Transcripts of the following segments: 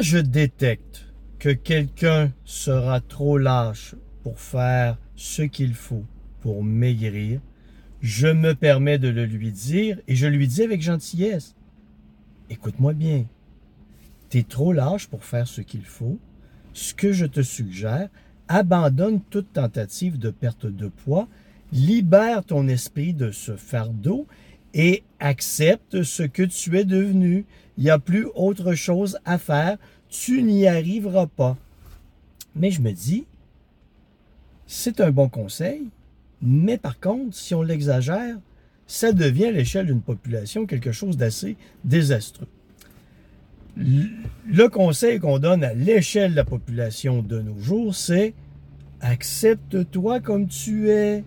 Je détecte que quelqu'un sera trop lâche pour faire ce qu'il faut pour maigrir, je me permets de le lui dire et je lui dis avec gentillesse, écoute-moi bien, tu es trop lâche pour faire ce qu'il faut. Ce que je te suggère, abandonne toute tentative de perte de poids, libère ton esprit de ce fardeau et accepte ce que tu es devenu. Il n'y a plus autre chose à faire. Tu n'y arriveras pas. Mais je me dis, c'est un bon conseil, mais par contre, si on l'exagère, ça devient à l'échelle d'une population quelque chose d'assez désastreux. Le conseil qu'on donne à l'échelle de la population de nos jours, c'est accepte-toi comme tu es.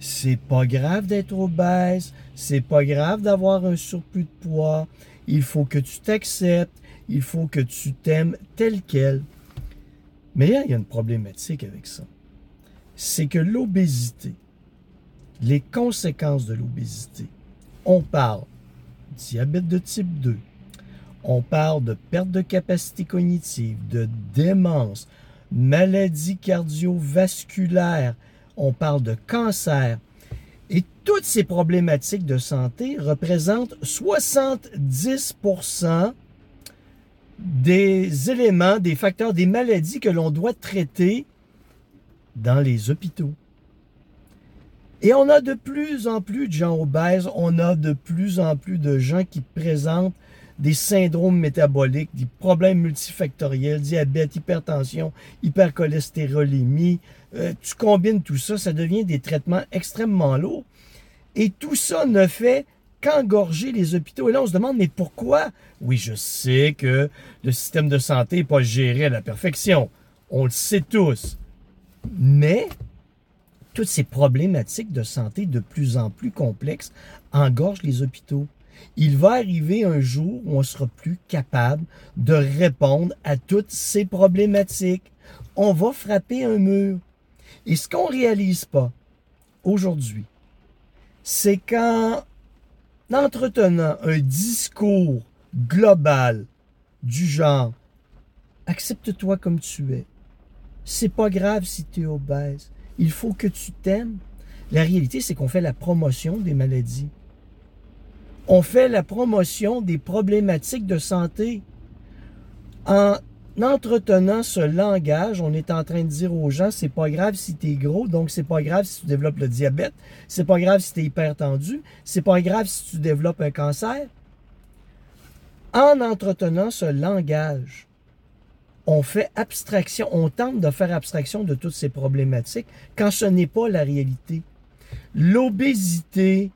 C'est pas grave d'être obèse, c'est pas grave d'avoir un surplus de poids. Il faut que tu t'acceptes, il faut que tu t'aimes tel quel. Mais il y a une problématique avec ça. C'est que l'obésité, les conséquences de l'obésité, on parle diabète de type 2, on parle de perte de capacité cognitive, de démence, maladie cardiovasculaire, on parle de cancer. Et toutes ces problématiques de santé représentent 70% des éléments, des facteurs, des maladies que l'on doit traiter dans les hôpitaux. Et on a de plus en plus de gens obèses, on a de plus en plus de gens qui présentent des syndromes métaboliques, des problèmes multifactoriels, diabète, hypertension, hypercholestérolémie. Euh, tu combines tout ça, ça devient des traitements extrêmement lourds. Et tout ça ne fait qu'engorger les hôpitaux. Et là, on se demande, mais pourquoi? Oui, je sais que le système de santé n'est pas géré à la perfection. On le sait tous. Mais toutes ces problématiques de santé de plus en plus complexes engorgent les hôpitaux il va arriver un jour où on sera plus capable de répondre à toutes ces problématiques. On va frapper un mur. Et ce qu'on réalise pas aujourd'hui, c'est qu'en entretenant un discours global du genre accepte-toi comme tu es. C'est pas grave si tu es obèse. Il faut que tu t'aimes. La réalité, c'est qu'on fait la promotion des maladies on fait la promotion des problématiques de santé. En entretenant ce langage, on est en train de dire aux gens, c'est pas grave si tu es gros, donc c'est pas grave si tu développes le diabète, c'est pas grave si tu es hypertendu, c'est pas grave si tu développes un cancer. En entretenant ce langage, on fait abstraction, on tente de faire abstraction de toutes ces problématiques quand ce n'est pas la réalité. L'obésité,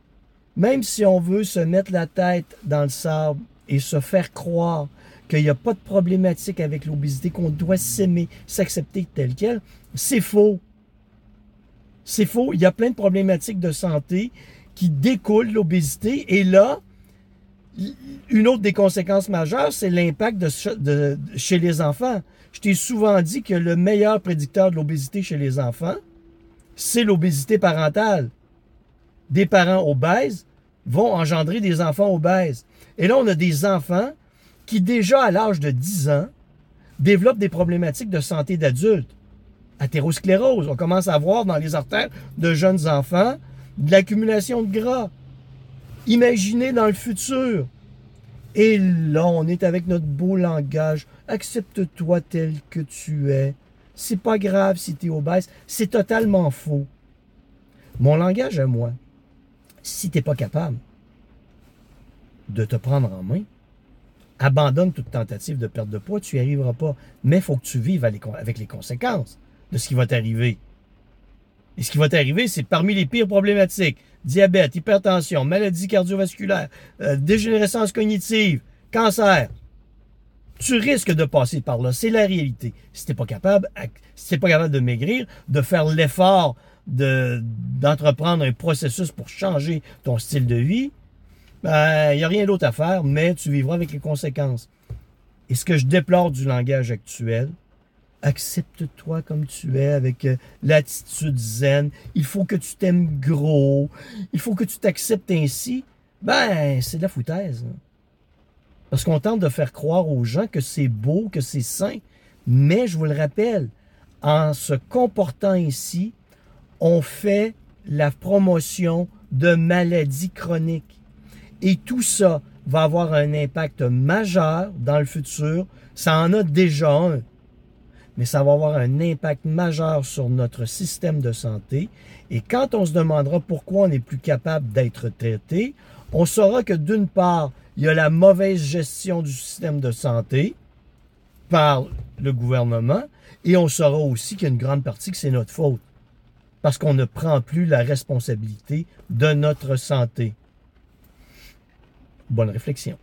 même si on veut se mettre la tête dans le sable et se faire croire qu'il n'y a pas de problématique avec l'obésité, qu'on doit s'aimer, s'accepter tel quel, c'est faux. C'est faux. Il y a plein de problématiques de santé qui découlent de l'obésité. Et là, une autre des conséquences majeures, c'est l'impact de, chez les enfants. Je t'ai souvent dit que le meilleur prédicteur de l'obésité chez les enfants, c'est l'obésité parentale des parents obèses vont engendrer des enfants obèses. Et là, on a des enfants qui, déjà à l'âge de 10 ans, développent des problématiques de santé d'adultes. Athérosclérose, on commence à voir dans les artères de jeunes enfants de l'accumulation de gras. Imaginez dans le futur. Et là, on est avec notre beau langage. Accepte-toi tel que tu es. C'est pas grave si tu es obèse. C'est totalement faux. Mon langage à moi, si tu n'es pas capable de te prendre en main, abandonne toute tentative de perte de poids, tu n'y arriveras pas. Mais il faut que tu vives avec les conséquences de ce qui va t'arriver. Et ce qui va t'arriver, c'est parmi les pires problématiques. Diabète, hypertension, maladie cardiovasculaire, euh, dégénérescence cognitive, cancer. Tu risques de passer par là. C'est la réalité. Si tu n'es pas capable, si pas capable de maigrir, de faire l'effort d'entreprendre un processus pour changer ton style de vie, ben, il n'y a rien d'autre à faire, mais tu vivras avec les conséquences. Et ce que je déplore du langage actuel, accepte-toi comme tu es avec euh, l'attitude zen. Il faut que tu t'aimes gros. Il faut que tu t'acceptes ainsi. Ben, c'est de la foutaise. Parce qu'on tente de faire croire aux gens que c'est beau, que c'est sain. Mais je vous le rappelle, en se comportant ainsi, on fait la promotion de maladies chroniques. Et tout ça va avoir un impact majeur dans le futur. Ça en a déjà un, mais ça va avoir un impact majeur sur notre système de santé. Et quand on se demandera pourquoi on n'est plus capable d'être traité, on saura que d'une part, il y a la mauvaise gestion du système de santé par le gouvernement et on saura aussi qu'il y a une grande partie que c'est notre faute parce qu'on ne prend plus la responsabilité de notre santé. Bonne réflexion.